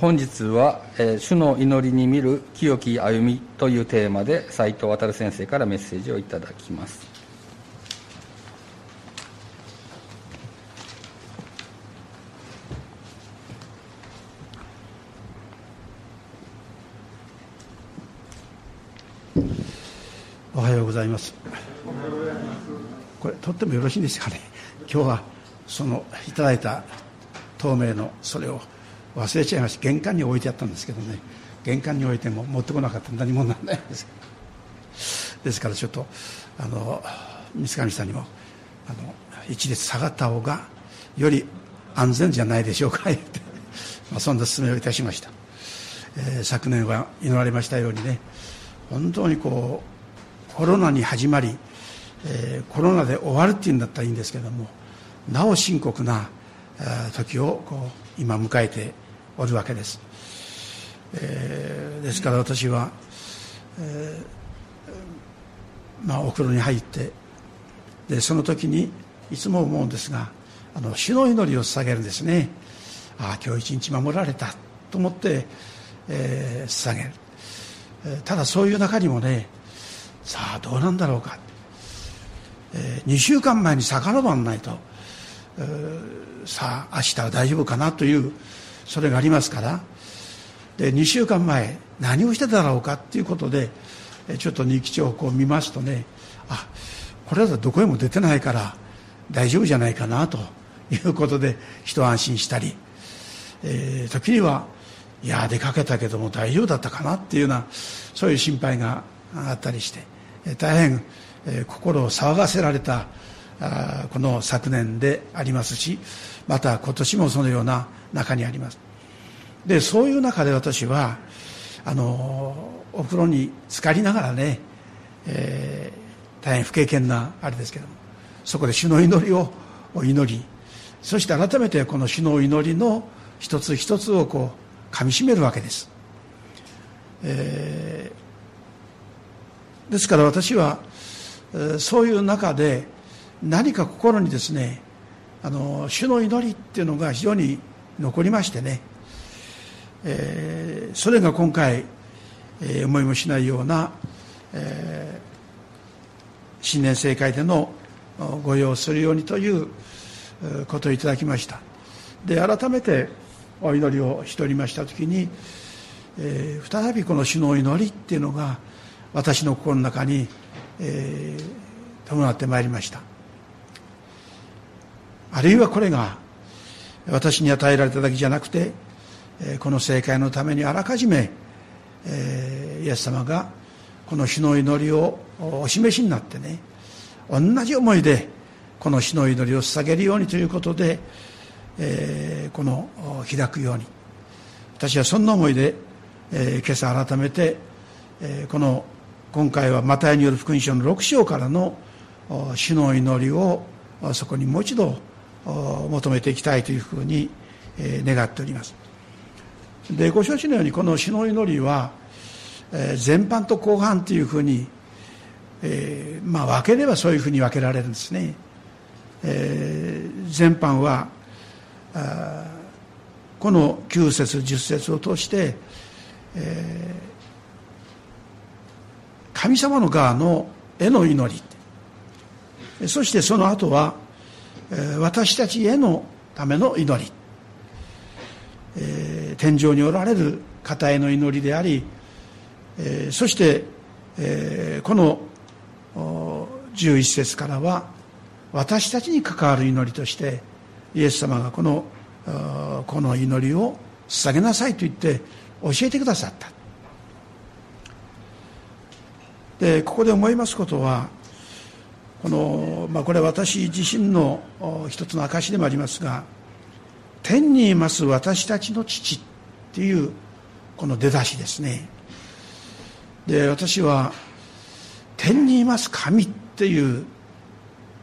本日は、えー、主の祈りに見る清き歩みというテーマで斉藤渉先生からメッセージをいただきます。おはようございます。これとってもよろしいんですかね。今日はそのいただいた透明のそれを忘れちゃいました。玄関に置いてあったんですけどね。玄関に置いても持ってこなかった。ら何もならないです。ですからちょっとあの水上さんにもあの一列下がった方がより安全じゃないでしょうかって、まあ、そんな勧めをいたしました、えー、昨年は祈られましたようにね。本当にこうコロナに始まり、えー、コロナで終わるっていうんだったらいいんですけどもなお深刻な時をこう今迎えておるわけです、えー、ですから私は、えー、まあ、お風呂に入ってでその時にいつも思うんですがあの主の祈りを捧げるんですね。ああ今日一日守られたと思って、えー、捧げる、えただそういう中にもねさあどうなんだろうか、えー、2週間前に遡らないと、さあ明日は大丈夫かなというそれがありますから。で2週間前何をしてただろうかっていうことでちょっと日記帳をこう見ますとねあこれだとどこへも出てないから大丈夫じゃないかなということで一安心したり、えー、時にはいや出かけたけども大丈夫だったかなっていうようなそういう心配があったりして大変、え、心を騒がせられたこの昨年でありますしまた今年もそのような中にあります。でそういう中で私はあのお風呂に浸かりながらね、えー、大変不経験なあれですけどもそこで主の祈りを祈り。そして改めてこの主の祈りの一つ一つをこうかみしめるわけです、えー、ですから私は、えー、そういう中で何か心にですねあの主の祈りっていうのが非常に残りましてね、えー、それが今回、えー、思いもしないような、えー、新年正会でのご用するようにということをいただきました。で改めてお祈りをしておりました時に、えー、再びこの主の祈りっていうのが私の心の中に、えー、伴ってまいりました。あるいはこれが私に与えられただけじゃなくてこの正解のためにあらかじめイエス様がこの死の祈りをお示しになってね同じ思いでこの死の祈りを捧げるようにということでこの開くように。私はそんな思いで今朝改めてこの今回はマタイによる福音書の6章からの死の祈りをそこにもう一度求めていきたいというふうに願っております。でご承知のようにこの死の祈りは前半と後半というふうに、えー、まあ分ければそういうふうに分けられるんですね、えー、前半はこの9節10節を通して、えー、神様の側の絵の祈り。そしてその後は私たちへのための祈り、えー、天井におられる方への祈りであり、えー、そして、えー、この11節からは私たちに関わる祈りとしてイエス様がこのこの祈りを捧げなさいと言って教えてくださった。でここで思いますことはこの、まあ、これは私自身の一つの証でもありますが天にいます私たちの父っていうこの出だしですね。で私は天にいます神っていう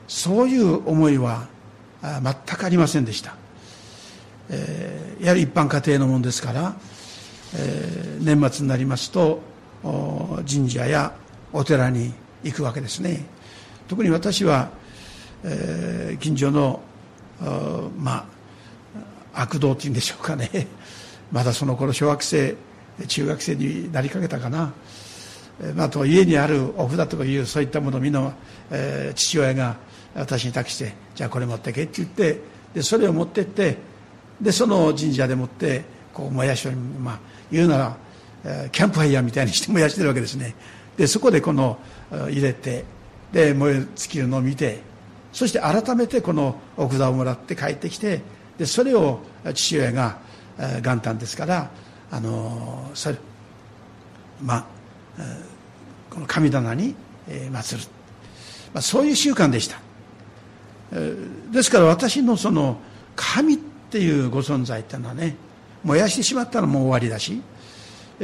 そういう思いは全くありませんでした、えー、やはり一般家庭のものですから、えー、年末になりますと神社やお寺に行くわけですね。特に私は、えー、近所のまあ悪道っていうんでしょうかね。まだその頃小学生中学生になりかけたかな、まあ、と家にあるお札とかいうそういったものをみんな、えー、父親が私に託してじゃあこれ持ってけって言ってでそれを持ってってでその神社でもってこう燃やしを、まあ、言うなら、えー、キャンプファイヤーみたいにして燃やしてるわけですね。でそこでこの入れてで燃え尽きるのを見てそして改めてこのお札をもらって帰ってきてでそれを父親が元旦ですからあのそれまあこの神棚に祀る、まあ、そういう習慣でした。ですから私のその神っていうご存在っていうのはね燃やしてしまったらもう終わりだし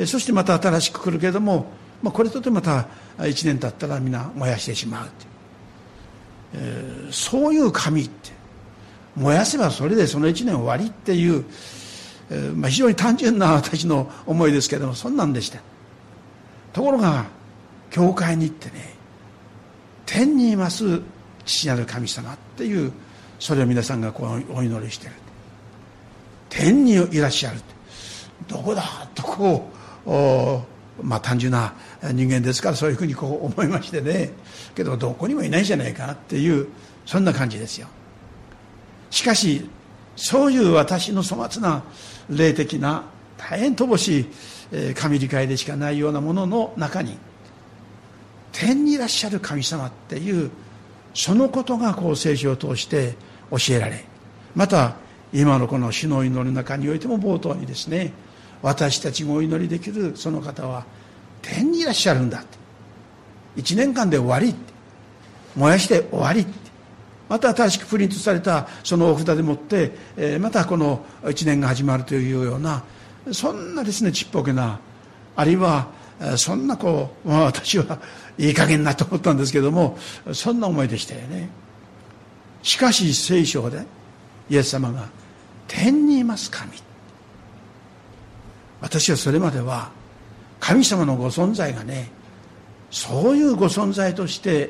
そしてまた新しく来るけれども、まあ、これとてもまた1年経ったら皆燃やしてしまうえー、そういう神って。燃やせばそれでその1年終わりっていう、えー、まあ、非常に単純な私の思いですけどもそんなんでした。ところが教会に行ってね天にいます父なる神様っていうそれを皆さんがこうお祈りしてる。天にいらっしゃるどこだ？とこうまあ単純な人間ですからそういうふうにこう思いましてね。けどどこにもいないじゃないかっていうそんな感じですよ。しかしそういう私の粗末な霊的な大変乏しい神理解でしかないようなものの中に天にいらっしゃる神様っていうそのことがこう聖書を通して教えられまた今のこの主の祈りの中においても冒頭にですね私たちもお祈りできるその方は天にいらっしゃるんだって1年間で終わり燃やして終わりまた新しくプリントされたそのお札でもって、えー、またこの1年が始まるというようなそんなですねちっぽけなあるいはそんなこう、まあ、私はいい加減なと思ったんですけどもそんな思いでしたよねしかし聖書でイエス様が天にいます神私はそれまでは神様のご存在がねそういうご存在として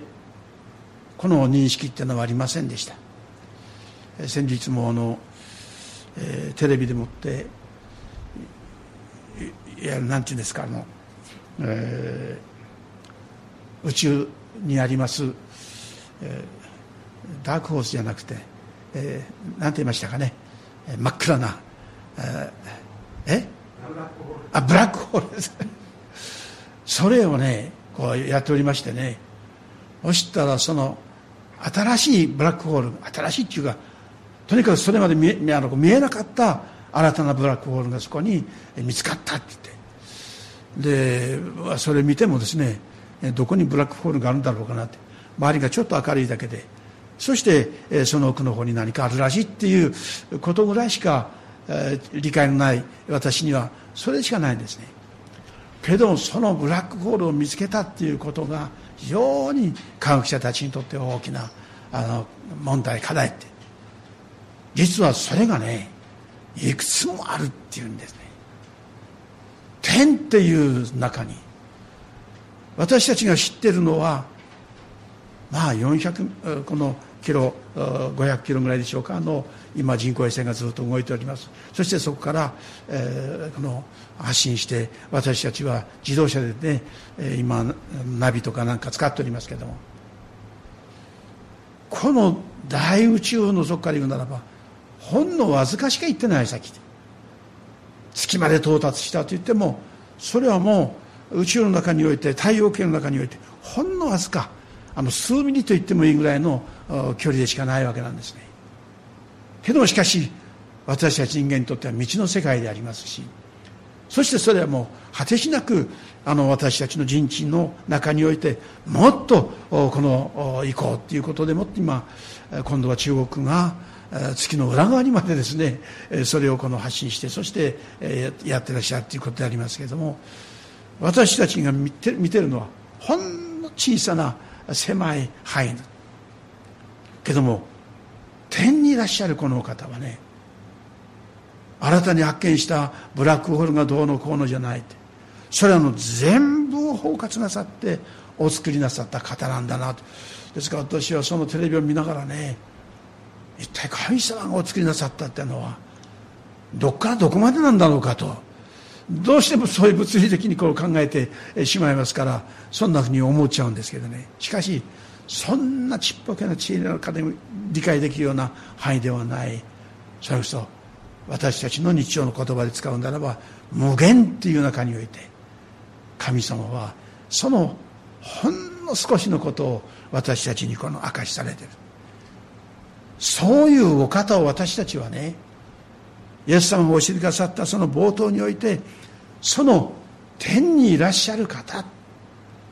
この認識っていうのはありませんでした。先日もあの、えー、テレビでもっていやなんていうんですかあの、えー、宇宙にあります、えー、ダークホースじゃなくて、えー、なんて言いましたかね、えー、真っ暗な、えー、え？あブラックホールですそれをねこうやっておりましてね。そしたらその新しいブラックホール新しいっていうかとにかくそれまで見えあの見えなかった新たなブラックホールがそこに見つかったって言って。でそれ見てもですねどこにブラックホールがあるんだろうかなって。周りがちょっと明るいだけで。そしてその奥の方に何かあるらしいっていうことぐらいしか理解のない私にはそれしかないんですね。けどそのブラックホールを見つけたっていうことが非常に科学者たちにとって大きなあの問題課題って。実はそれがねいくつもあるっていうんですね。天っていう中に私たちが知ってるのはまあ400このキロ500キロぐらいでしょうかの今人工衛星がずっと動いております。そしてそこから、えー、この発信して私たちは自動車でね今ナビとかなんか使っておりますけども。この大宇宙の底から言うならばほんのわずかしか行ってない先月まで到達したと言ってもそれはもう宇宙の中において太陽系の中においてほんのわずかあの数ミリと言ってもいいぐらいの距離でしかないわけなんですね。けどもしかし私たち人間にとっては未知の世界でありますしそしてそれはもう果てしなくあの私たちの人知の中においてもっとこの行こうということでもって今今度は中国が月の裏側にまでですねそれをこの発信してそしてやってらっしゃるということでありますけれども私たちが見て見てるのはほんの小さな狭い範囲けども天にいらっしゃるこの方はね新たに発見したブラックホールがどうのこうのじゃないってそれらの全部を包括なさってお作りなさった方なんだなと。ですから私はそのテレビを見ながらね一体神様がお作りなさったっていうのはどっからどこまでなんだろうかと。どうしてもそういう物理的にこう考えてしまいますからそんなふうに思っちゃうんですけどね。しかしそんなちっぽけな知恵の中で理解できるような範囲ではない。それこそ私たちの日常の言葉で使うならば無限っていう中において神様はそのほんの少しのことを私たちにこの明かしされてる。そういうお方を私たちはねイエス様が教えてくださったその冒頭においてその天にいらっしゃる方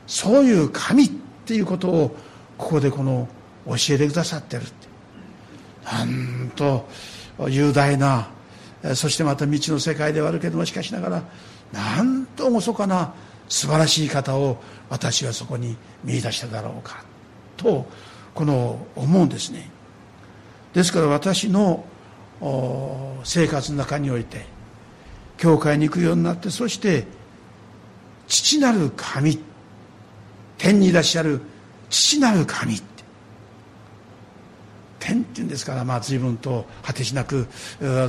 そういう神っていうことをここでこの教えてくださってるって。なんと雄大なそしてまた未知の世界ではあるけどもしかしながらなんと厳かな素晴らしい方を私はそこに見出しただろうかとこの思うんですね。ですから私の生活の中において教会に行くようになってそして父なる神天にいらっしゃる父なる神って。天っていうんですからまあ随分と果てしなく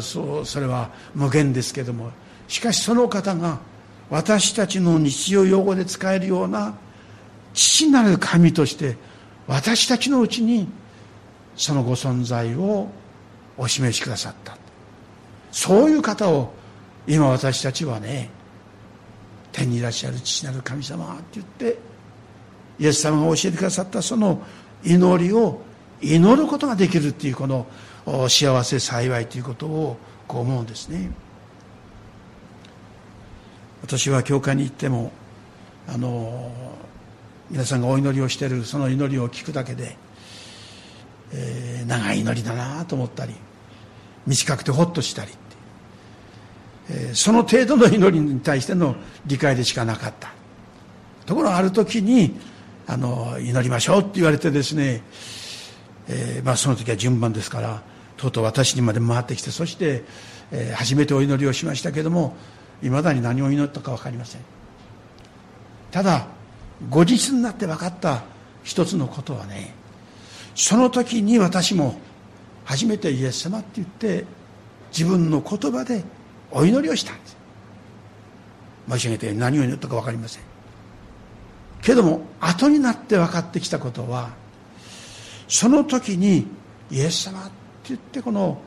そそれは無限ですけども。しかしその方が私たちの日常用語で使えるような父なる神として私たちのうちにそのご存在をお示しくださった。そういう方を今私たちはね天にいらっしゃる父なる神様って言ってイエス様が教えてくださったその祈りを祈ることができるっていうこの幸せ幸いということをこう思うんですね。私は教会に行ってもあの皆さんがお祈りをしているその祈りを聞くだけで、えー、長い祈りだなと思ったり短くてほっとしたり、えー、その程度の祈りに対しての理解でしかなかった。ところがある時にあの祈りましょうって言われてですね、えーまあ、その時は順番ですからとうとう私にまで回ってきてそして、えー、初めてお祈りをしましたけどもいまだに何を祈ったか分かりません。ただ後日になって分かった一つのことはねその時に私も初めてイエス様って言って自分の言葉でお祈りをしたんです。申し上げて何を祈ったか分かりません。けども後になって分かってきたことはその時にイエス様って言ってこの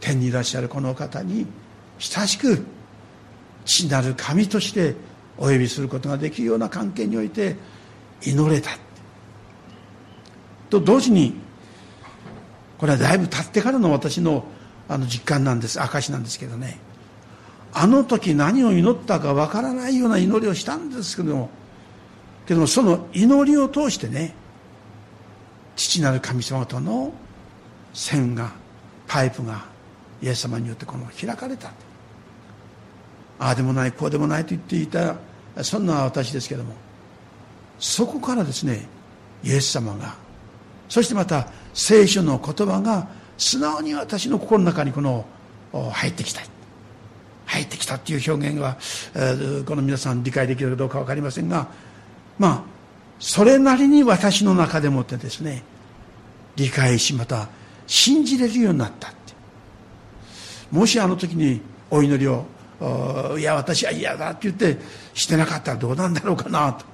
天にいらっしゃるこの方に親しく父なる神としてお呼びすることができるような関係において祈れたと同時にこれはだいぶ経ってからの私のあの実感なんです。証なんですけどね。あの時何を祈ったかわからないような祈りをしたんですけどもけどもその祈りを通してね父なる神様との線がパイプがイエス様によってこの開かれた。ああでもないこうでもないと言っていたそんな私ですけどもそこからですねイエス様がそしてまた聖書の言葉が素直に私の心の中にこの入ってきた。入ってきたっていう表現は、この皆さん理解できるかどうか分かりませんがまあそれなりに私の中でもってですね理解しまた信じれるようになったってもしあの時にお祈りをいや私は嫌だって言ってしてなかったらどうなんだろうかなと。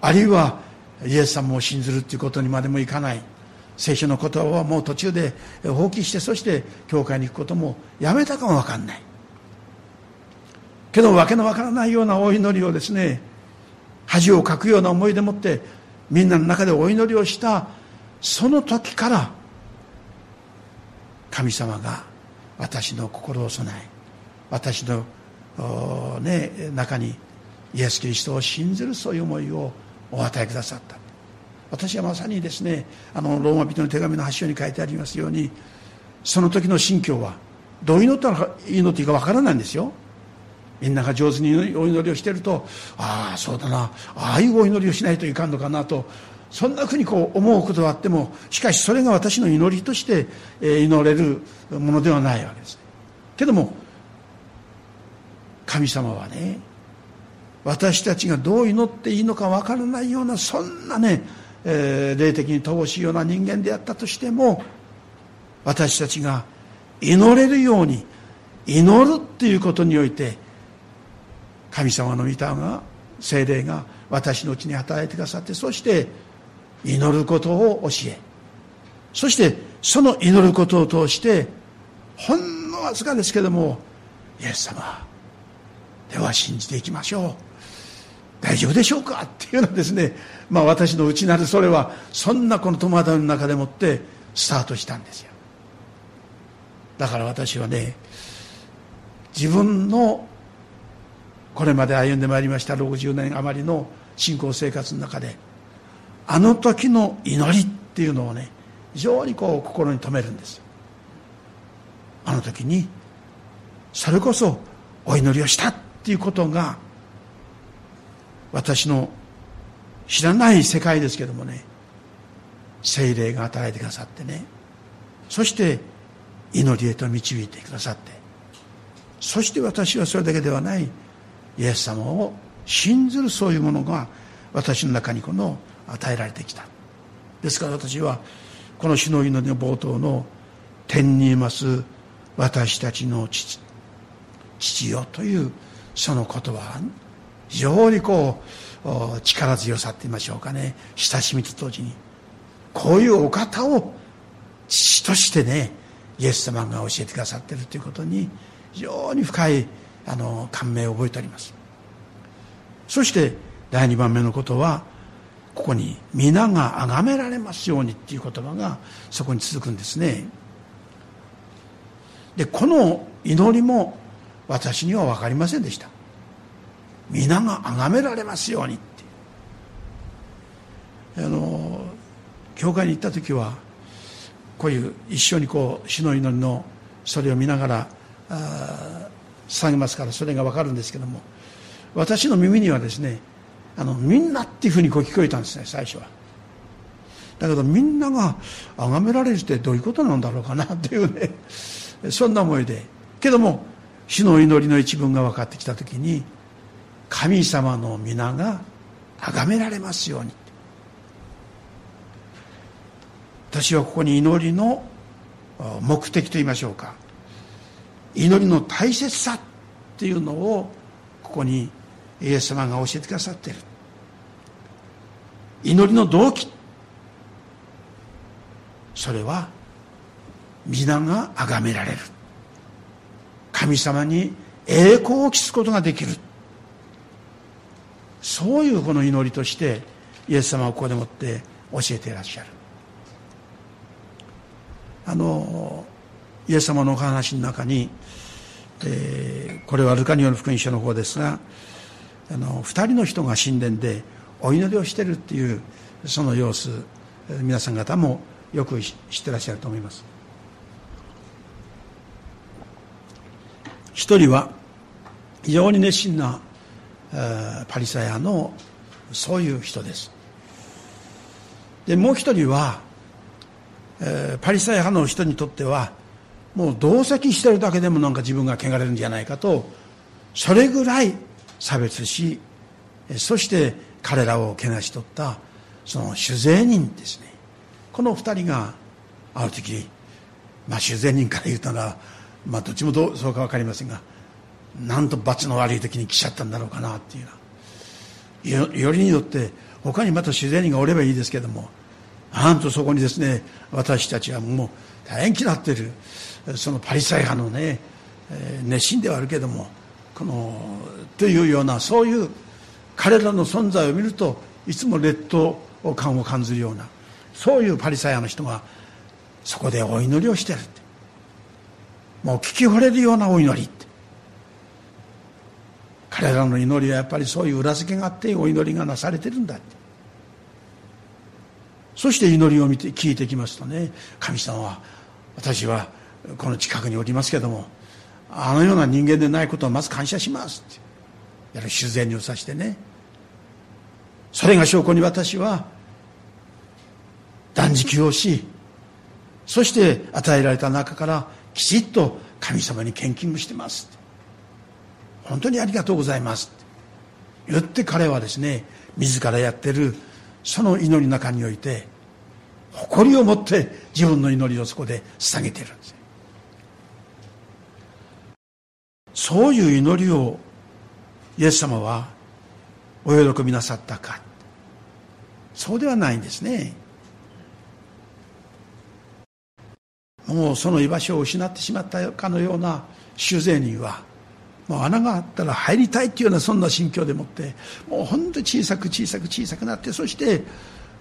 あるいはイエス様を信ずるっていうことにまでもいかない。聖書の言葉はもう途中で放棄してそして教会に行くこともやめたかも分かんない。けど訳の分からないようなお祈りをですね恥をかくような思いでもってみんなの中でお祈りをしたその時から神様が私の心を備え私の、ね、中にイエス・キリストを信ずるそういう思いをお与えくださった。私はまさにですねあのローマ人の手紙の発祥に書いてありますようにその時の心境はどう祈ったら祈っていいかわからないんですよ。みんなが上手にお祈りをしているとああそうだな。ああいうお祈りをしないといかんのかなと。そんなふうにこう思うことはあってもしかしそれが私の祈りとして祈れるものではないわけです。けども神様はね私たちがどう祈っていいのか分からないようなそんなね、えー、霊的に乏しいような人間であったとしても私たちが祈れるように祈るっていうことにおいて神様の御霊が精霊が私のうちに働いてくださってそして祈ることを教えそしてその祈ることを通してほんのわずかですけどもイエス様では信じていきましょう。大丈夫でしょうかっていうのはですねまあ私の内なるそれはそんなこの戸惑いの中でもってスタートしたんですよ。だから私はね自分のこれまで歩んでまいりました60年余りの信仰生活の中であの時の祈りっていうのをね非常にこう心に留めるんですあの時にそれこそお祈りをしたっていうことが私の知らない世界ですけどもね精霊が与えてくださってねそして祈りへと導いてくださってそして私はそれだけではないイエス様を信ずるそういうものが私の中にこの与えられてきた。ですから私はこの主の祈りの冒頭の「天にいます私たちの父父よ」というその言葉は非常にこう力強さって言いましょうかね。親しみと同時にこういうお方を父としてねイエス様が教えてくださっているということに非常に深いあの感銘を覚えております。そして第2番目のことはここに「皆が崇められますように」っていう言葉がそこに続くんですね。でこの祈りも私には分かりませんでした。皆が崇められますようにって。あの教会に行った時はこういう一緒にこう死の祈りのそれを見ながらあ捧げますからそれが分かるんですけども私の耳にはですねあのみんなっていうふうにこう聞こえたんですね最初は。だけどみんなが崇められるってどういうことなんだろうかなっていうねそんな思いで。けども死の祈りの一文が分かってきた時に神様の皆が崇められますように。私はここに祈りの目的といいましょうか。祈りの大切さっていうのをここにイエス様が教えてくださっている。祈りの動機。それは皆が崇められる。神様に栄光を期すことができる。そういうこの祈りとしてイエス様はここでもって教えていらっしゃる。あのイエス様のお話の中に、えー、これはルカニオの福音書の方ですがあの2人の人が神殿でお祈りをしてるっていうその様子皆さん方もよく知ってらっしゃると思います。一人は非常に熱心なパリサヤのそういう人です。でもう一人はパリサヤ派の人にとってはもう同席してるだけでもなんか自分が汚れるんじゃないかとそれぐらい差別しそして彼らをけなし取ったその酒税人ですね。この二人がある時まあ酒税人から言うたらまあどっちもどうそうか分かりませんがなんと罰の悪い時に来ちゃったんだろうかなっていうよよりによって他にまた自然人がおればいいですけどもなんとそこにですね私たちはもう大変嫌ってる。そのパリサイ派のね、え熱心ではあるけどもこのというようなそういう彼らの存在を見るといつも劣等感を感じるようなそういうパリサイ派の人がそこでお祈りをしてるって。もう聞き惚れるようなお祈りって。彼らの祈りはやっぱりそういう裏付けがあってお祈りがなされてるんだって。そして祈りを見て聞いてきますとね神様は私はこの近くにおりますけどもあのような人間でないことをまず感謝しますって。やる自然にをさしてね。それが証拠に私は断食をしそして与えられた中からきちっと神様に献金をしてます本当にありがとうございますって。言って彼はですね自らやってるその祈りの中において誇りを持って自分の祈りをそこで捧げているんです。そういう祈りをイエス様はお喜びなさったか。そうではないんですね。もうその居場所を失ってしまったかのような修税人はもう穴があったら入りたいっていうようなそんな心境でもってもう本当に小さく小さく小さくなってそして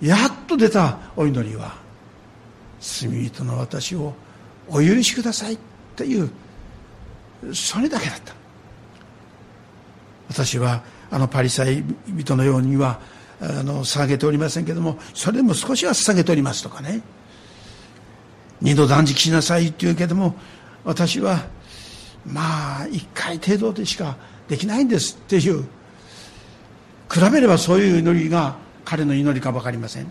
やっと出たお祈りは罪人の私をお許しくださいっていうそれだけだった。私はあのパリサイ人のようにはあの捧げておりませんけどもそれでも少しは捧げておりますとかね。二度断食しなさいって言うけども私はまあ一回程度でしかできないんですっていう比べればそういう祈りが彼の祈りか分かりません。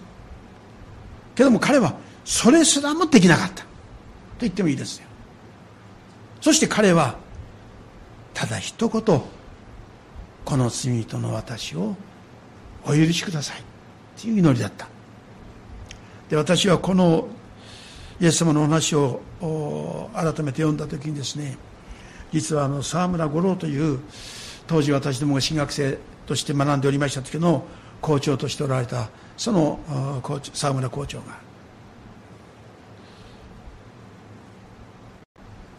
けども彼はそれすらもできなかった。と言ってもいいですよ。そして彼はただ一言この罪人の私をお許しくださいという祈りだった。で私はこのイエス様のお話を改めて読んだ時にですね実はあの沢村五郎という当時私どもが進学生として学んでおりました時の校長としておられたその沢村校長が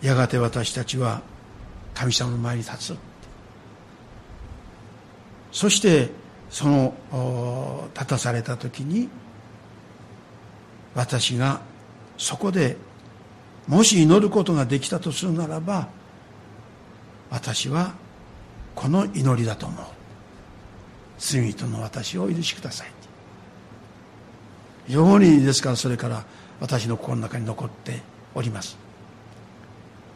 やがて私たちは神様の前に立つ。そしてその立たされた時に私がそこでもし祈ることができたとするならば私はこの祈りだと思う。罪人の私を許しください。非常にですからそれから私の心の中に残っております。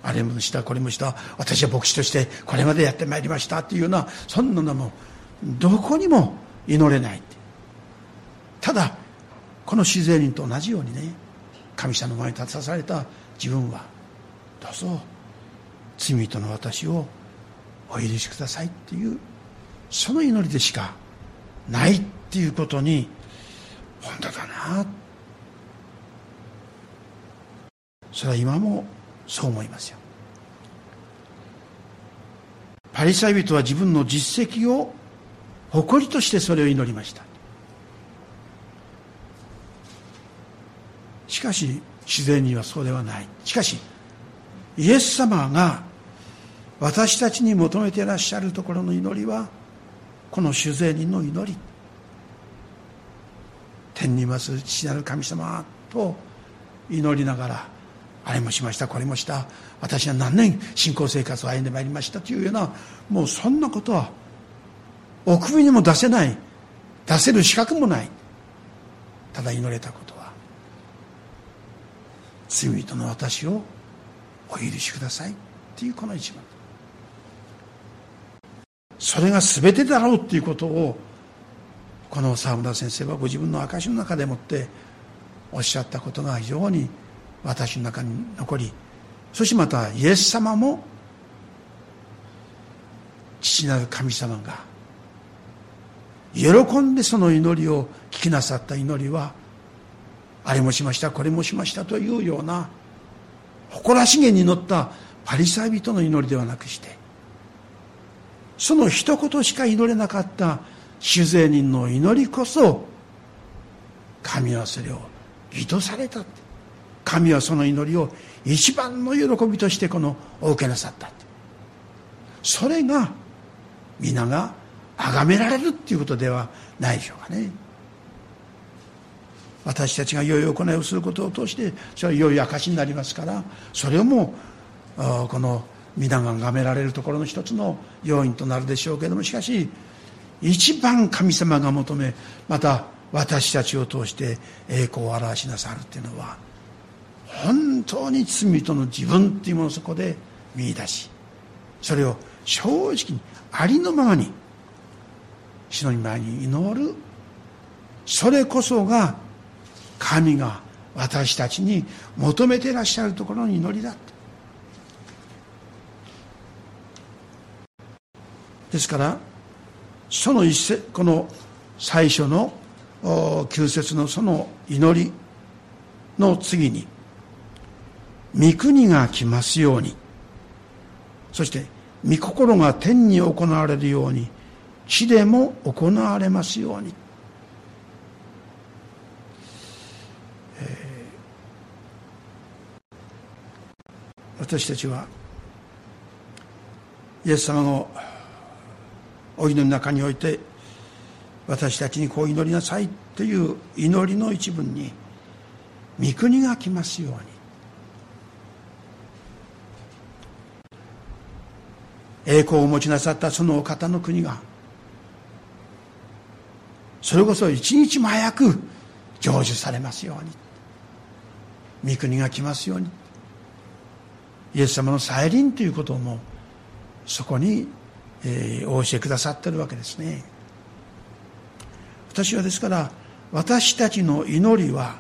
あれもしたこれもした。私は牧師としてこれまでやってまいりましたっていうようなそんなのもどこにも祈れないただこの自然人と同じようにね神様の前に立たされた自分はどうぞ罪人の私をお許しくださいっていうその祈りでしかないっていうことに本当だな。それは今もそう思いますよ。パリサイ人は自分の実績を誇りとしてそれを祈りました。しかし自然にはそうではない。しかしイエス様が私たちに求めていらっしゃるところの祈りはこの主税人の祈り。天にいます父なる神様と祈りながらあれもしましたこれもした。私は何年信仰生活を歩んでまいりました？というようなもうそんなことはお首にも出せない出せる資格もない。ただ祈れたことは罪人の私をお許しください。っていうこの一番。それが全てだろうっていうことをこの沢村先生はご自分の証の中でもっておっしゃったことが非常に私の中に残りそしてまたイエス様も父なる神様が喜んでその祈りを聞きなさった祈りはあれもしましたこれもしましたというような誇らしげに乗ったパリサイ人の祈りではなくしてその一言しか祈れなかった酒税人の祈りこそ神はそれを義とされたって神はその祈りを一番の喜びとしてこのお受けなさったそれが皆が崇められるっていうことではないでしょうかね。私たちが良い行いをすることを通してそれは良い証になりますからそれをもうこの皆が崇められるところの一つの要因となるでしょうけれどもしかし一番神様が求めまた私たちを通して栄光を表しなさるっていうのは本当に罪人の自分っていうものをそこで見出し。それを正直にありのままに主の前に祈る。それこそが神が私たちに求めてらっしゃるところの祈りだですからその一節この最初の旧節のその祈りの次に御国が来ますように。そして御心が天に行われるように地でも行われますように、えー、私たちはイエス様のお祈りの中において私たちにこう祈りなさいという祈りの一文に御国が来ますように。栄光を持ちなさったそのお方の国がそれこそ一日も早く成就されますように御国が来ますようにイエス様の再臨ということもそこに、えー、お教えくださってるわけですね。私はですから私たちの祈りは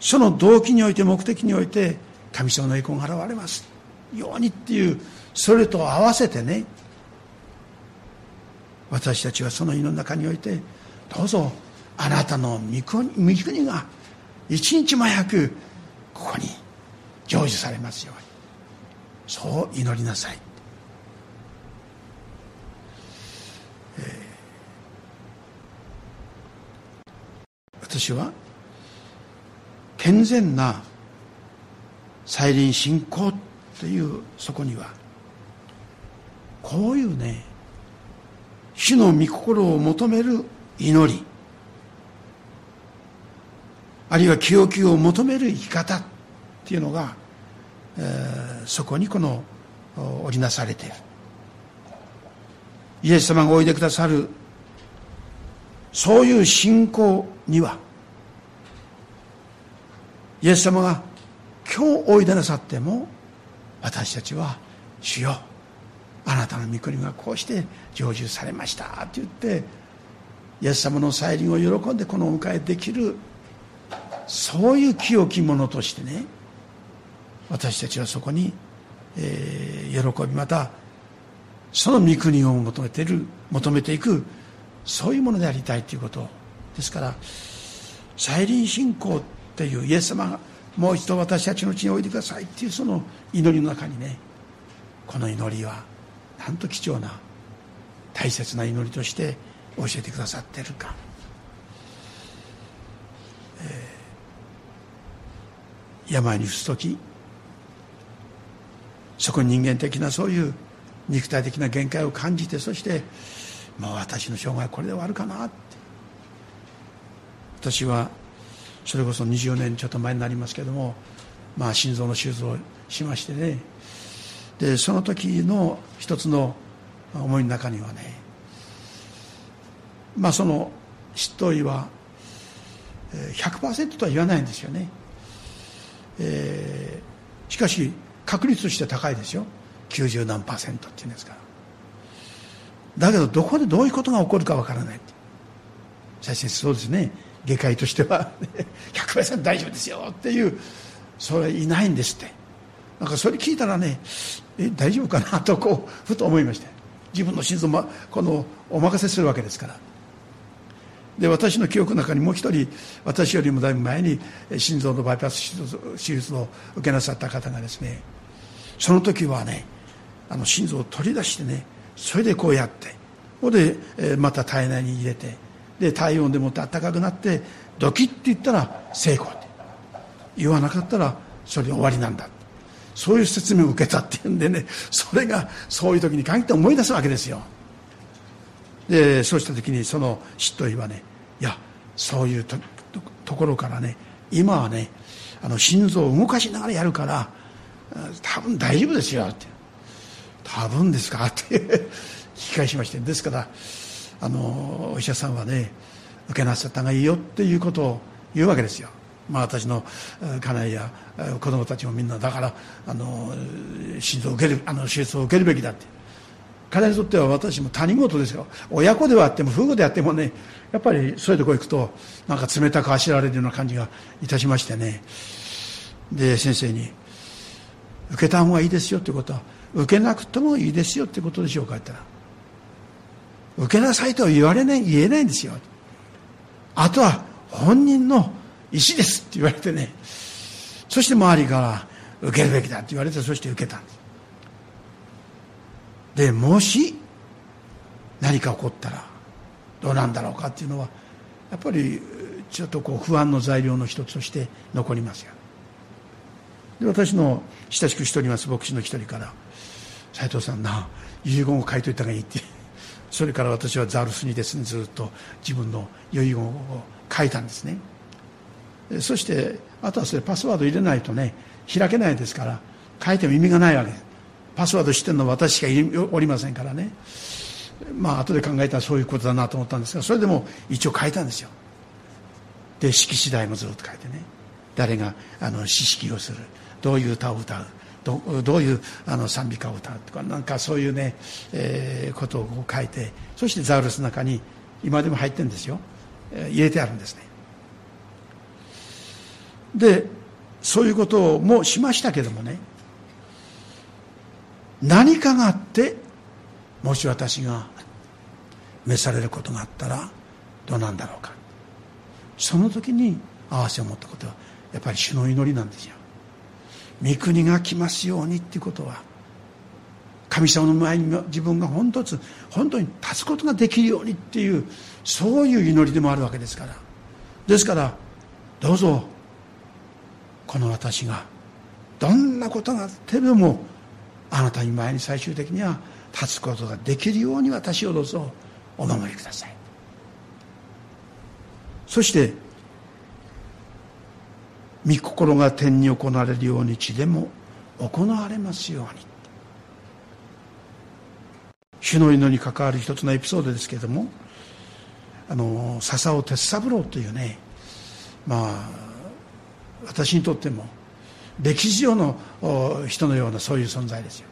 その動機において目的において神様の栄光が現れますようにっていうそれと合わせてね私たちはその祈りの中においてどうぞあなたの御国が一日も早くここに成就されますように。そう祈りなさい、えー、私は健全な再臨信仰というそこにはこういうね主の御心を求める祈り。あるいは清きを求める生き方っていうのが、えー、そこにこの織りなされている。イエス様がおいでくださるそういう信仰にはイエス様が今日おいでなさっても私たちは主よ。あなたの御国がこうして成就されました。って言ってイエス様の再臨を喜んでこのお迎えできるそういう清き者としてね私たちはそこに、えー、喜びまたその御国を求めてる求めていくそういうものでありたいということ。ですから再臨信仰っていうイエス様がもう一度私たちのうちにおいでくださいっていうその祈りの中にねこの祈りはなんと貴重な大切な祈りとして教えてくださっているか、えー、病に伏す時そこに人間的なそういう肉体的な限界を感じてそしてもう私の生涯これで終わるかなって。私はそれこそ20年ちょっと前になりますけどもまあ心臓の手術をしましてねでその時の一つの思いの中にはねまあその執刀医は100%とは言わないんですよね、えー、しかし確率として高いですよ。90何パーセントっていうんですから。だけどどこでどういうことが起こるかわからない。先生そうですね。外科医としては100%大丈夫ですよっていうそれいないんですって。なんかそれ聞いたらねえ大丈夫かなとこうふと思いまして。自分の心臓もこのお任せするわけですから。で私の記憶の中にもう一人私よりもだいぶ前に心臓のバイパス手術を受けなさった方がですねその時はねあの心臓を取り出してねそれでこうやってここでまた体内に入れてで体温でもって暖かくなってドキッて言ったら成功って言わなかったらそれで終わりなんだそういう説明を受けたっていうんでねそれがそういう時に限って思い出すわけですよ。でそうした時にその執刀医はねいやそういうとところからね今はねあの心臓を動かしながらやるから多分大丈夫ですよって。多分ですかって 聞き返しまして。ですからあのお医者さんはね受けなさった方がいいよっていうことを言うわけですよ。まあ、私の家内や子供たちもみんなだからあの心臓を受けるあの手術を受けるべきだって。彼にとっては私も他人事ですよ。親子ではあっても夫婦であってもねやっぱりそういうとこ行くとなんか冷たくあしられるような感じがいたしましてね。で先生に「受けた方がいいですよ」ってことは受けなくてもいいですよってことでしょうかって言ったら受けなさいとは言われない言えないんですよ。あとは本人の石ですって言われてね。そして周りから受けるべきだって言われてそして受けたんです。でもし何か起こったらどうなんだろうかっていうのはやっぱりちょっとこう不安の材料の一つとして残りますよ。で私の親しくしております牧師の一人から「斎藤さんな遺言を書いといた方がいい」って。それから私はザルスにですねずっと自分の遺言を書いたんですね。そしてあとはそれパスワード入れないとね開けないですから書いても意味がないわけ。ですパスワード知ってるのは私しかおりませんからね。まあ後で考えたらそういうことだなと思ったんですがそれでも一応書いたんですよ。で式次第もずっと書いてね。誰があの詩式をする。どういう歌を歌う。どどういうあの賛美歌を歌うとかなんかそういうね、えー、ことを書いてそしてザウルスの中に今でも入ってるんですよ、入れてあるんですね。でそういうこともしましたけどもね。何かがあってもし私が召されることがあったらどうなんだろうか。その時に合わせを持ったことはやっぱり主の祈りなんですよ。御国が来ますようにっていうことは神様の前に自分が本当本当に立つことができるようにっていうそういう祈りでもあるわけですから。ですからどうぞこの私がどんなことがあってでもあなたに前に最終的には立つことができるように私をどうぞお守りください。そして御心が天に行われるように地でも行われますように。主の祈りに関わる一つのエピソードですけれどもあの笹尾哲三郎というねまあ私にとっても歴史上の人のようなそういう存在ですよ。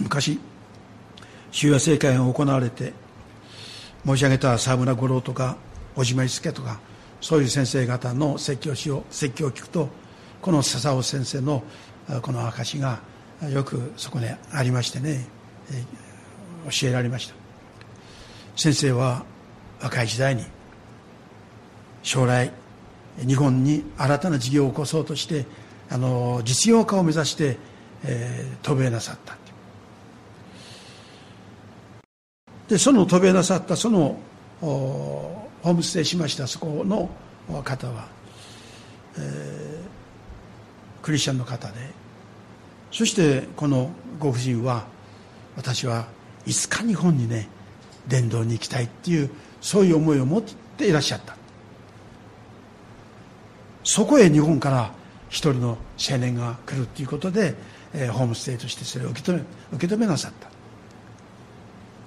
昔終夜聖会が行われて申し上げた沢村五郎とか小島一介とかそういう先生方の説教を説教を聞くとこの笹尾先生のこの証がよくそこにありましてね、教えられました。先生は若い時代に将来日本に新たな事業を起こそうとしてあの実用化を目指して、えー、渡米なさったでその渡米なさったそのホームステイしましたそこの方は、えー、クリスチャンの方でそしてこのご婦人は私はいつか日本にね伝道に行きたいっていうそういう思いを持っていらっしゃった。そこへ日本から一人の青年が来るということで、えー、ホームステイとしてそれを受け止め受け止めなさった。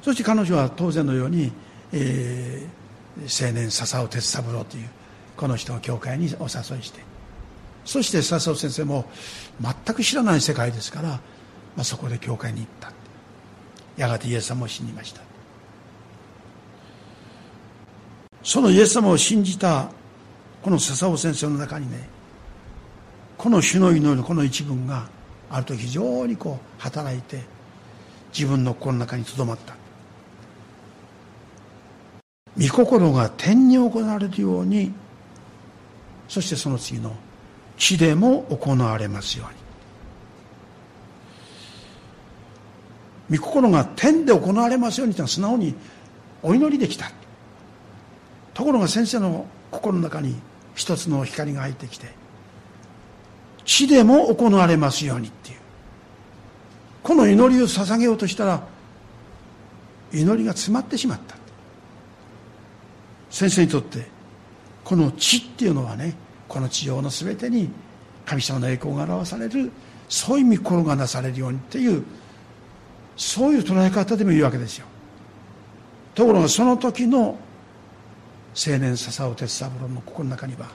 そして彼女は当然のように、えー、青年笹尾哲三郎というこの人を教会にお誘いして。そして笹尾先生も全く知らない世界ですから、まあ、そこで教会に行った。やがてイエス様を信じました。そのイエス様を信じたこの笹尾先生の中にねこの主の祈りのこの一文があると非常にこう働いて自分の心の中にとどまった。御心が天に行われるようにそしてその次の地でも行われますように。御心が天で行われますようにというのは素直にお祈りできた。ところが先生の心の中に一つの光が入ってきて地でも行われますようにっていう。この祈りを捧げようとしたら祈りが詰まってしまった。先生にとってこの地っていうのはねこの地上の全てに神様の栄光が表されるそういう御心がなされるようにっていうそういう捉え方でもいいわけですよ。ところがその時の青年笹尾哲三郎の心の中には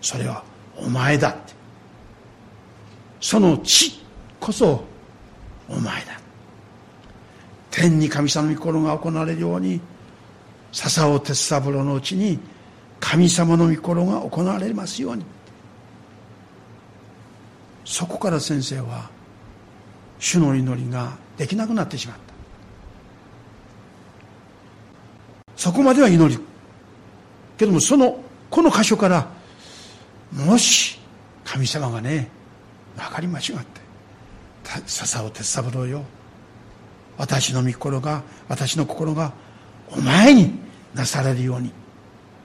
それはお前だって。その地こそお前だ。天に神様の御心が行われるように笹尾哲三郎のうちに神様の御心が行われますように。そこから先生は主の祈りができなくなってしまった。そこまでは祈るけどもそのこの箇所からもし神様がね分かり間違って笹尾鉄三郎よ。私の御心が私の心がお前になされるように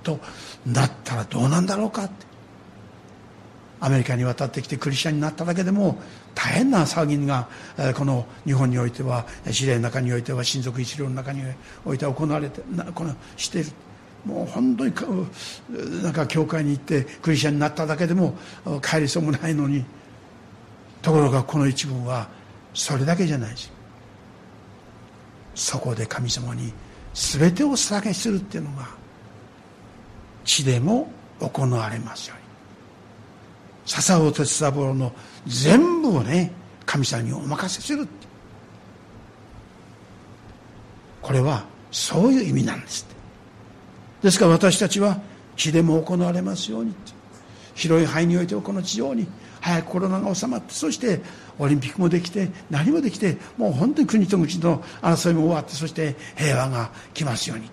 となったらどうなんだろうかって。アメリカに渡ってきてクリスチャンになっただけでも大変な騒ぎがこの日本においては知り合いの中においては親族一両の中においては行われてこのしている。もう本当になんか教会に行ってクリスチャンになっただけでも帰りそうもないのにところがこの一文はそれだけじゃないですそこで神様に全てを捧げするっていうのが地でも行われますよ笹尾哲三郎の全部をね神様にお任せするこれはそういう意味なんですですから私たちは地でも行われますように広い範囲においてはこの地上に早くコロナが収まってそしてオリンピックもできて何もできてもう本当に国と国の争いも終わってそして平和が来ますように。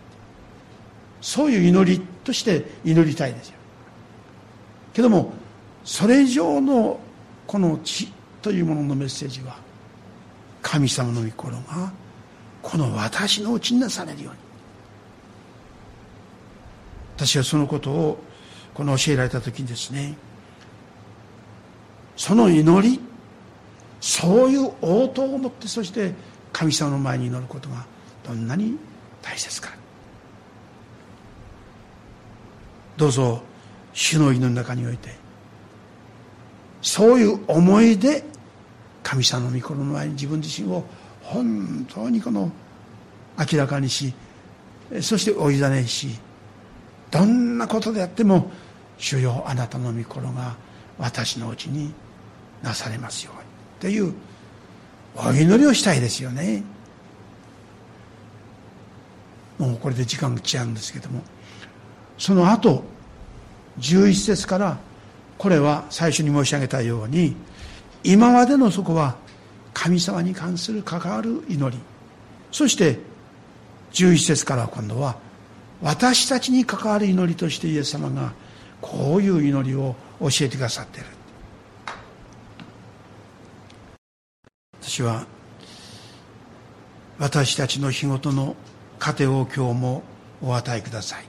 そういう祈りとして祈りたいですよ。けどもそれ以上のこの地というもののメッセージは神様の御心がこの私のうちになされるように。私はそのことをこの教えられた時にですねその祈りそういう応答を持ってそして神様の前に祈ることがどんなに大切か。どうぞ主の祈りの中においてそういう思いで神様の御心の前に自分自身を本当にこの明らかにしそしてお委ねしどんなことであっても主よあなたの御心が私のうちになされますようにっていうお祈りをしたいですよね。もうこれで時間が来ちゃうんですけども。その後11節からこれは最初に申し上げたように今までのそこは神様に関する関わる祈り。そして11節から今度は私たちに関わる祈りとしてイエス様がこういう祈りを教えてくださっている。私は私たちの日ごとの糧を今日もお与えください、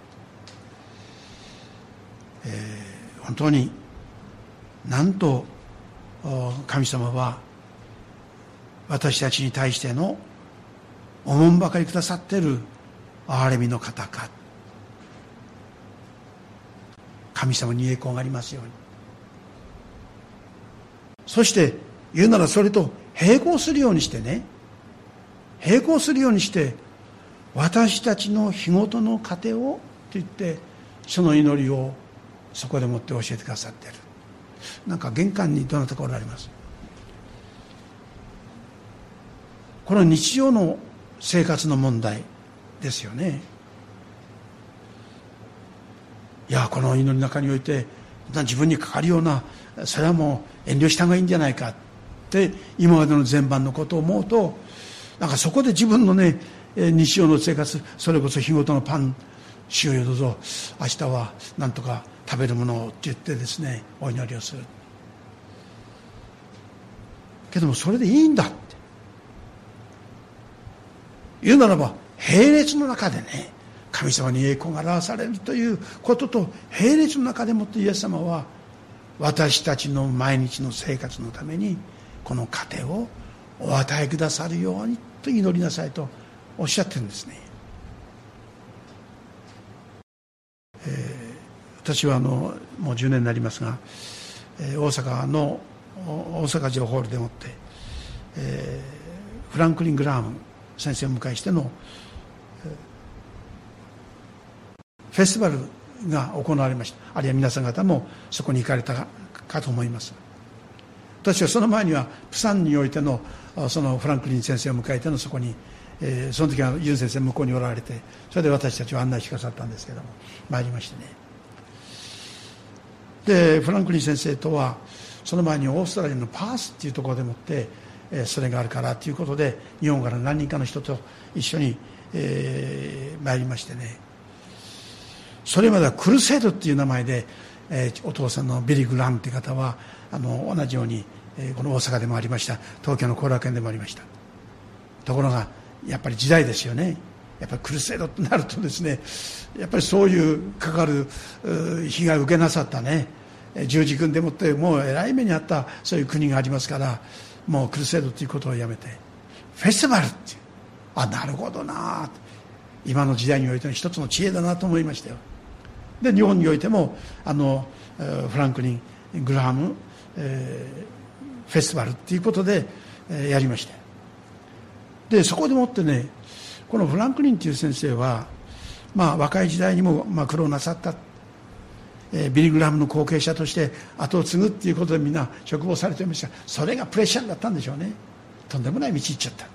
えー、本当になんと神様は私たちに対してのおもんばかりくださってる憐れみの方か。神様に栄光がありますように。そして言うならそれと並行するようにしてね。並行するようにして私たちの日ごとの糧をと言ってその祈りをそこでもって教えてくださっている。なんか玄関にどなたかおられます？これは日常の生活の問題ですよね。いやこの祈りの中において自分にかかるようなそれはもう遠慮した方がいいんじゃないか。って今までの全般のことを思うとなんかそこで自分のね日常の生活それこそ日ごとのパン主よどうぞ。明日はなんとか食べるものをって言ってですねお祈りをする。けどもそれでいいんだって。言うならば並列の中でね神様に栄光が表されるということと並列の中でもってイエス様は私たちの毎日の生活のためにこの糧をお与えくださるようにと祈りなさいとおっしゃってるんですね、えー、私はあのもう10年になりますが、えー、大阪の大阪城ホールでもって、えー、フランクリン・グラーム先生を迎えしてのフェスティバルが行われました。あるいは皆さん方もそこに行かれたかと思います。私はその前にはプサンにおいてのそのフランクリン先生を迎えてのそこに、えー、その時はユン先生向こうにおられてそれで私たちを案内してくださったんですけども参りましてね。でフランクリン先生とはその前にオーストラリアのパースっていうところでもって、えー、それがあるからということで日本から何人かの人と一緒に、えー、参りましてね。それまではクルセイドっていう名前で、えー、お父さんのビリ・グランっていう方はあの同じように、えー、この大阪でもありました。東京の後楽園でもありました。ところがやっぱり時代ですよね。やっぱりクルセイドとなるとですねやっぱりそういうかかる被害を受けなさったね十字軍でもってもうえらい目にあったそういう国がありますからもうクルセイドということをやめてフェスティバルってあなるほどな今の時代においての一つの知恵だなと思いましたよ。で日本においてもあのフランクリン・グラハム、えー、フェスティバルっていうことで、えー、やりました。でそこでもってねこのフランクリンという先生は、まあ、若い時代にも、まあ、苦労なさった、えー、ビリグラムの後継者として後を継ぐっていうことでみんな嘱望されていました。それがプレッシャーだったんでしょうね。とんでもない道行っちゃった、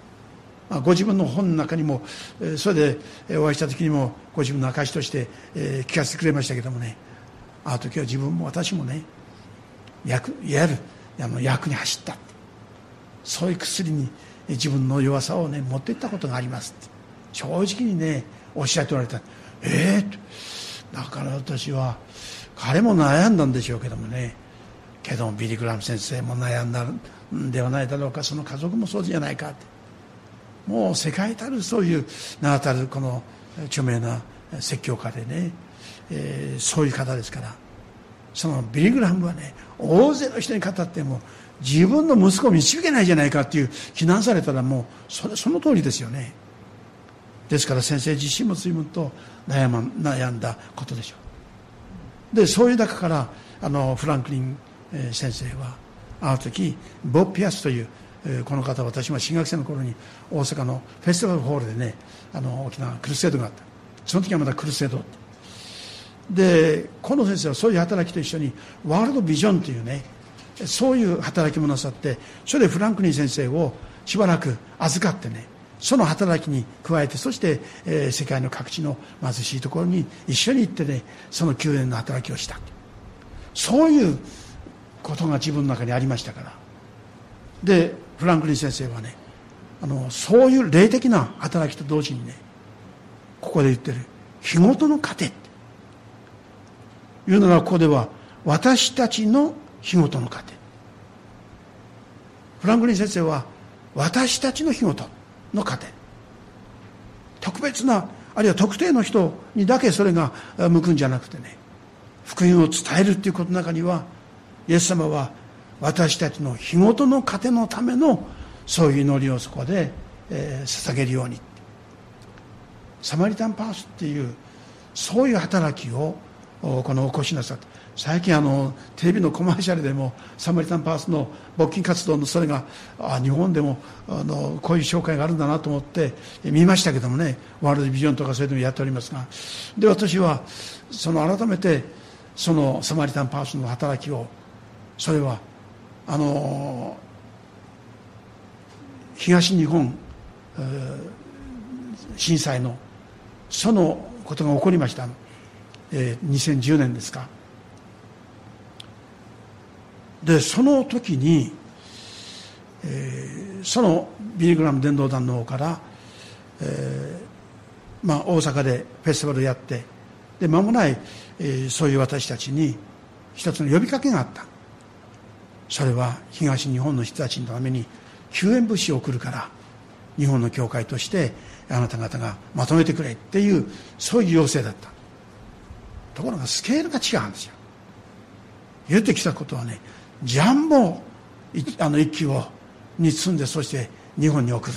まあ、ご自分の本の中にも、えー、それでお会いした時にもご自分の証として、えー、聞かせてくれましたけどもね。あの時は自分も私もね役いわゆるあの役に走った。そういう薬に自分の弱さをね持っていったことがありますって。正直にねおっしゃっておられた。ええー、だから私は彼も悩んだんでしょうけどもね。けどビリ・グラム先生も悩んだんではないだろうか。その家族もそうじゃないか。ってもう世界たるそういう名だたるこの著名な説教家でね、えー、そういう方ですから。そのビリ・グラムはね大勢の人に語っても自分の息子を導けないじゃないかっていう非難されたらもうそれその通りですよね。ですから先生自身も随分と悩,、ま、悩んだことでしょう。でそういう中からあのフランクリン、先生はあの時ボッピアスという、この方私は新学生の頃に大阪のフェスティバルホールでねあの大きなクルセードがあった。その時はまだクルセードでこの先生はそういう働きと一緒にワールドビジョンというねそういう働きもなさってそれでフランクリン先生をしばらく預かってねその働きに加えてそして、えー、世界の各地の貧しいところに一緒に行ってねその救援の働きをした。そういうことが自分の中にありましたから。でフランクリン先生はねあのそういう霊的な働きと同時にねここで言ってる日ごとの糧って。いうのがここでは私たちの日ごとの糧。フランクリン先生は私たちの日ごと。の糧。特別なあるいは特定の人にだけそれが向くんじゃなくてね福音を伝えるっていうことの中にはイエス様は私たちの日ごとの糧のためのそういう祈りをそこで、えー、捧げるように。サマリタンパースっていうそういう働きをこの起こしなさった。最近あのテレビのコマーシャルでもサマリタンパースの募金活動のそれがあ日本でもあのこういう紹介があるんだなと思って見ましたけどもねワールドビジョンとかそれでもやっておりますが。で私はその改めてそのサマリタンパースの働きをそれはあの東日本震災のそのことが起こりました、えー、2010年ですか。でその時に、えー、そのビリグラム伝道団の方から、えーまあ、大阪でフェスティバルやってで間もない、えー、そういう私たちに一つの呼びかけがあった。それは東日本の人たちのために救援物資を送るから日本の教会としてあなた方がまとめてくれっていうそういう要請だった。ところがスケールが違うんですよ。言ってきたことはねジャンボあの一機をに積んでそして日本に送る。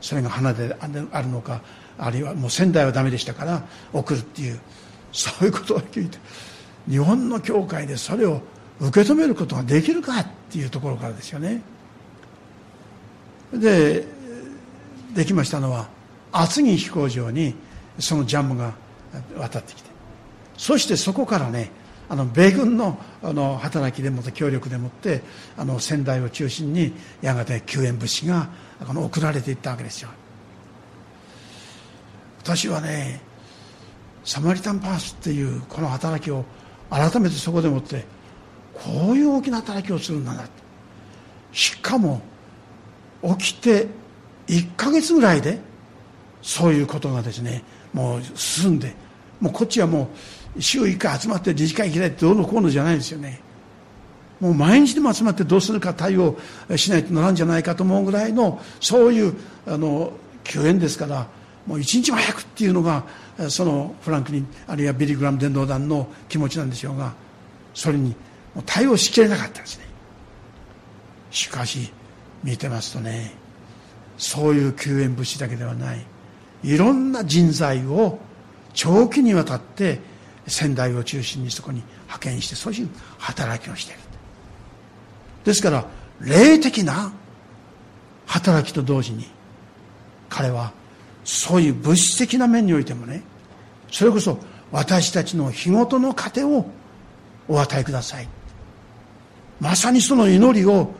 それが花であるのかあるいはもう仙台はダメでしたから送るっていうそういうことを聞いて日本の教会でそれを受け止めることができるかっていうところからですよね。でできましたのは厚木飛行場にそのジャムが渡ってきてそしてそこからねあの米軍のあの働きでもって協力でもってあの仙台を中心にやがて救援物資があの送られていったわけですよ。私はねサマリタンパースっていうこの働きを改めてそこでもってこういう大きな働きをするんだな。しかも起きて1か月ぐらいでそういうことがですねもう進んでもうこっちはもう週1回集まって自治会行きたいってどうのこうのじゃないですよね。もう毎日でも集まってどうするか対応しないとならんじゃないかと思うぐらいのそういうあの救援ですからもう一日も早くっていうのがそのフランクリンあるいはビリ・グラム伝道団の気持ちなんでしょうがそれにもう対応しきれなかったんですね。しかし見てますとねそういう救援物資だけではないいろんな人材を長期にわたって仙台を中心にそこに派遣してそういう働きをしている。ですから霊的な働きと同時に彼はそういう物質的な面においてもねそれこそ私たちの日ごとの糧をお与えください。まさにその祈りを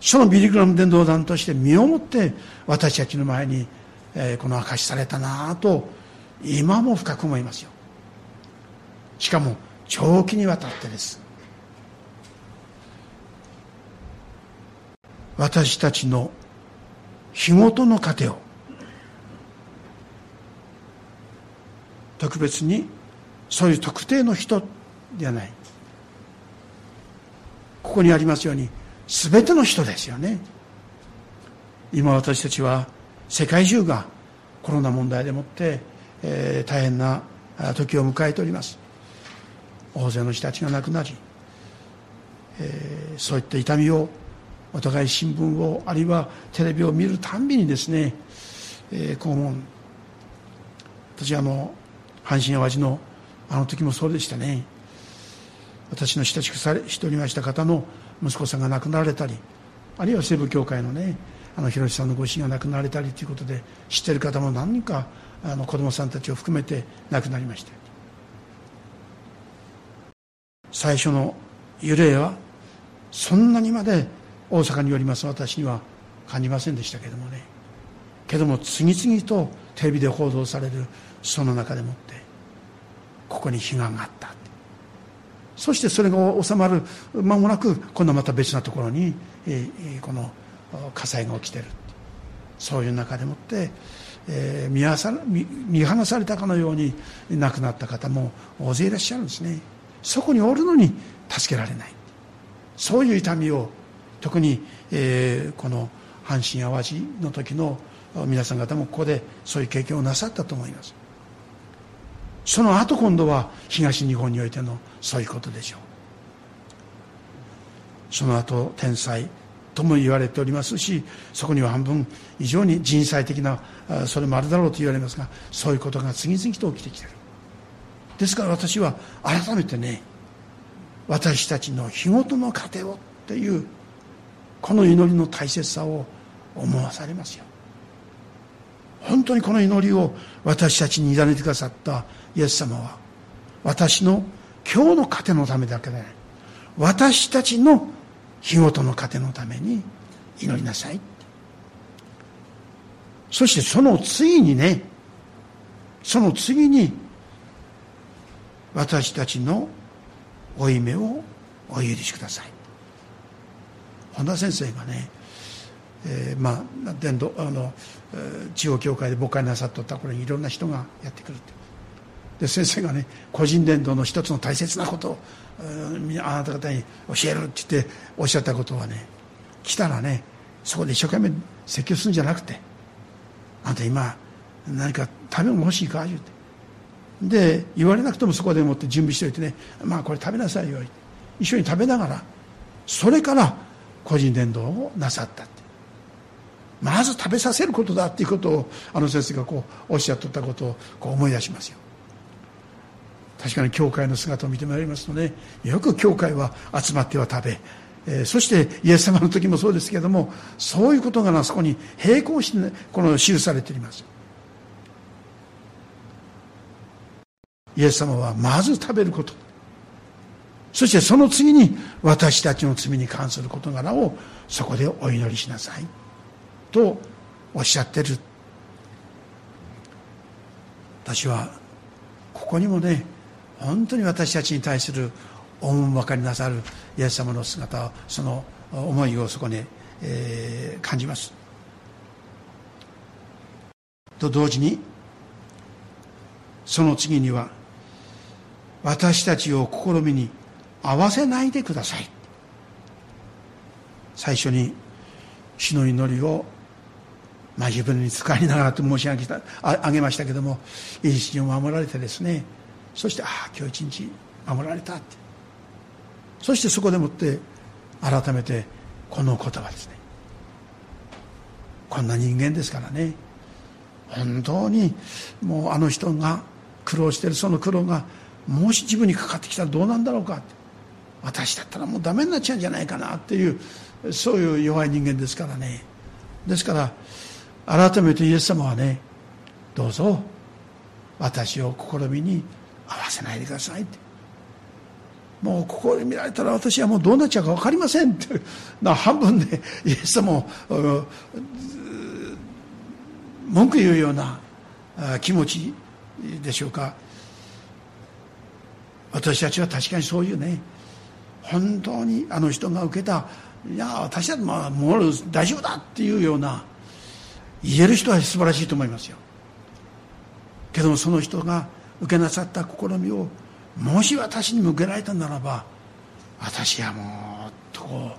そのビリグラム伝道団として身をもって私たちの前に、えー、この証しされたなと今も深く思いますよ。しかも長期にわたってです。私たちの日ごとの糧を特別にそういう特定の人ではない。ここにありますように全ての人ですよね。今私たちは世界中がコロナ問題でもって、えー、大変な時を迎えております。大勢の人たちが亡くなり、えー、そういった痛みをお互い新聞をあるいはテレビを見るたんびにですね、えー、肛門私あの阪神・淡路のあの時もそうでしたね。私の親しくされしておりました方の息子さんが亡くなられたりあるいは西部教会のねあの広瀬さんのご主人が亡くなられたりということで知っている方も何人かあの子供さんたちを含めて亡くなりました。最初の揺れはそんなにまで大阪によります私には感じませんでしたけどもね。けども次々とテレビで報道されるその中でもってここに悲願があった。そしてそれが収まる間もなく今度はまた別なところに、この火災が起きてるそういう中でもって、見放されたかのように亡くなった方も大勢いらっしゃるんですね。そこにおるのに助けられない。そういう痛みを特に、えー、この阪神・淡路の時の皆さん方もここでそういう経験をなさったと思います。その後今度は東日本においてのそういうことでしょう。その後天災とも言われておりますしそこには半分非常に人災的なそれもあるだろうと言われますがそういうことが次々と起きてきている。ですから私は改めてね私たちの日ごとの糧をっていうこの祈りの大切さを思わされますよ。本当にこの祈りを私たちに委ねてくださったイエス様は私の今日の糧のためだけで私たちの日ごとの糧のために祈りなさい。そしてその次にねその次に私たちの負い目をお許しください。本田先生がね、えー、まあ伝道あの地方教会で母会なさっとった頃にいろんな人がやってくるって。で先生がね個人伝道の一つの大切なことをあなた方に教えるって言っておっしゃったことはね来たらねそこで一生懸命説教するんじゃなくてあんた今何か食べ物欲しいか？言うて。で言われなくてもそこでもって準備しておいてねまあこれ食べなさいよ一緒に食べながらそれから個人伝道をなさったってまず食べさせることだっていうことをあの先生がこうおっしゃっとったことをこう思い出しますよ。確かに教会の姿を見てまいりますとねよく教会は集まっては食べえー、そしてイエス様の時もそうですけれどもそういうことがあそこに並行して、ね、この記されています。イエス様はまず食べること。そしてその次に私たちの罪に関する事柄をそこでお祈りしなさい。とおっしゃってる。私はここにもね本当に私たちに対するおもんばかりなさるイエス様の姿その思いをそこに、えー、感じます。と同時にその次には私たちを試みに合わせないでください。最初に死の祈りをまあ自分に使いながらと申し上げたあげましたけどもいい日を守られてですねそしてああ今日一日守られたって。そしてそこでもって改めてこの言葉ですね。こんな人間ですからね。本当にもうあの人が苦労してるその苦労がもし自分にかかってきたらどうなんだろうか。って私だったらもうダメになっちゃうんじゃないかなっていうそういう弱い人間ですからね。ですから改めてイエス様はねどうぞ私を試みに合わせないでくださいって。もうここで見られたら私はもうどうなっちゃうか分かりませんって。な半分でイエス様を文句言うような気持ちでしょうか。私たちは確かにそういうね本当にあの人が受けたいや私はまあもう大丈夫だっていうような言える人は素晴らしいと思いますよ。けどもその人が受けなさった試みをもし私に向けられたならば私はもうとこ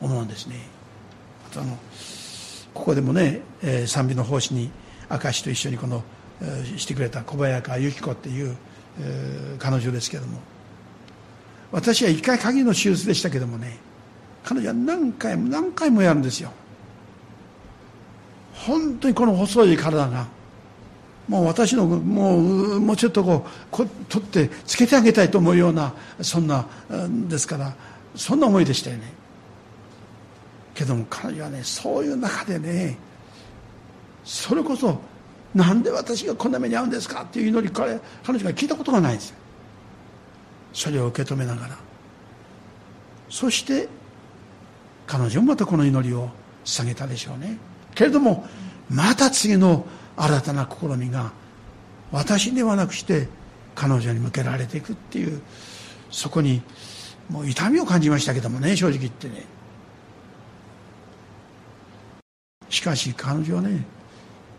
う思うんですね。あのここでもね、えー、賛美の奉仕に明石と一緒にこの、えー、してくれた小早川由紀子っていう、えー、彼女ですけども。私は一回限りの手術でしたけどもね彼女は何回も何回もやるんですよ。本当にこの細い体がもう私のもうもうちょっとこうこ取ってつけてあげたいと思うようなそんなですからそんな思いでしたよね。けども彼女はねそういう中でねそれこそなんで私がこんな目に遭うんですかっていう祈り彼彼女が聞いたことがないんですそれを受け止めながら。そして彼女もまたこの祈りを捧げたでしょうね。けれどもまた次の新たな試みが私ではなくして彼女に向けられていくっていうそこにもう痛みを感じましたけどもね正直言ってね。しかし彼女はね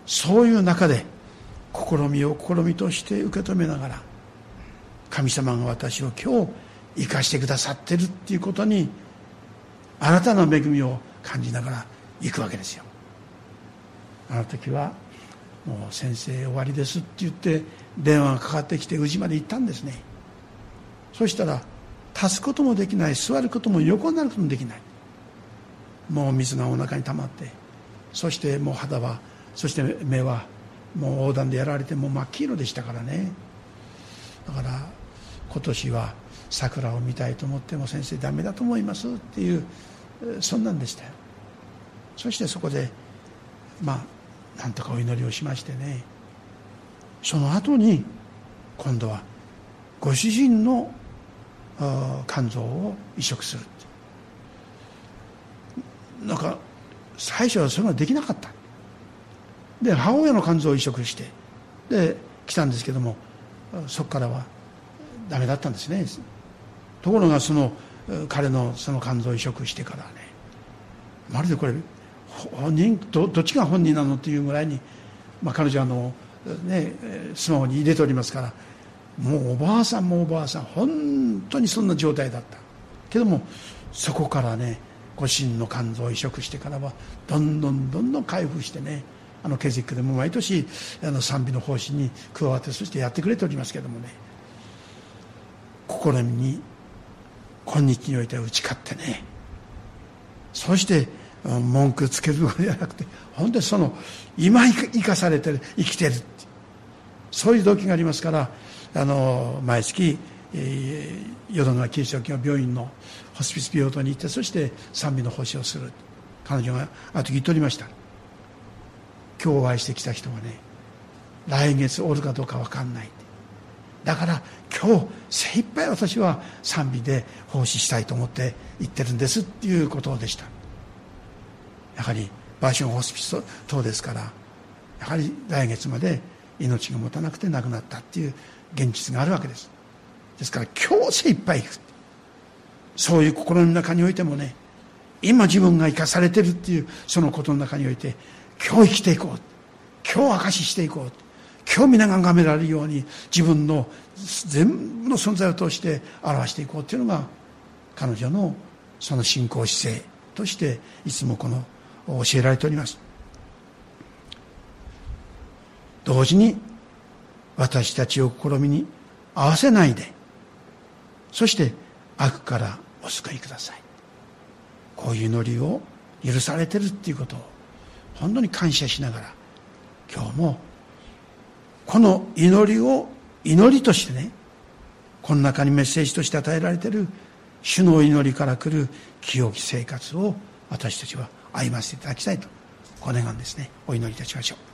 そういう中で試みを試みとして受け止めながら神様が私を今日生かしてくださってるっていうことに新たな恵みを感じながら行くわけですよ。あの時はもう先生終わりですって言って電話がかかってきて宇治まで行ったんですね。そしたら立つこともできない座ることも横になることもできない。もう水がお腹に溜まってそしてもう肌はそして目はもう横断でやられてもう真っ黄色でしたからね。だから今年は桜を見たいと思っても先生ダメだと思いますっていうそんなんでしたよ。そしてそこでまあなんとかお祈りをしましてね。その後に今度はご主人の肝臓を移植するなんか最初はそれができなかった。で母親の肝臓を移植してで来たんですけどもそこからはダメだったんですね。ところがその彼のその肝臓移植してからねまるでこれ本人どどっちが本人なのっていうぐらいに、まあ、彼女はあの、ね、スマホに入れておりますからもうおばあさんもおばあさん本当にそんな状態だった。けどもそこからねご主人の肝臓を移植してからはどんどんどんどん回復してねあのケジックでも毎年あの賛美の奉仕に加わってそしてやってくれておりますけどもね。心に今日においては打ち勝ってね。そして文句つけるのではなくて本当にその今生かされてる生きてる。そういう動機がありますからあの毎月、えー、淀川キリスト教病院のホスピス病棟に行ってそして賛美の奉仕をする。彼女があの時言っておりました。今日お会いしてきた人はね来月おるかどうか分かんない。だから今日精一杯私は賛美で奉仕したいと思って行ってるんですっていうことでした。やはりバーションホスピス等ですからやはり来月まで命が持たなくて亡くなったっていう現実があるわけです。ですから今日精一杯行く。そういう心の中においてもね今自分が生かされてるっていうそのことの中において今日生きていこう。今日証ししていこう。今日皆が崇められるように自分の全部の存在を通して表していこうっていうのが彼女のその信仰姿勢としていつもこの教えられております。同時に私たちを試みに合わせないでそして悪からお救いください。こういう祈りを許されてるっていうことを本当に感謝しながら今日もこの祈りを祈りとしてねこの中にメッセージとして与えられている主の祈りから来る清き生活を私たちは歩ませていただきたいとこの願うんですね。お祈りいたしましょう。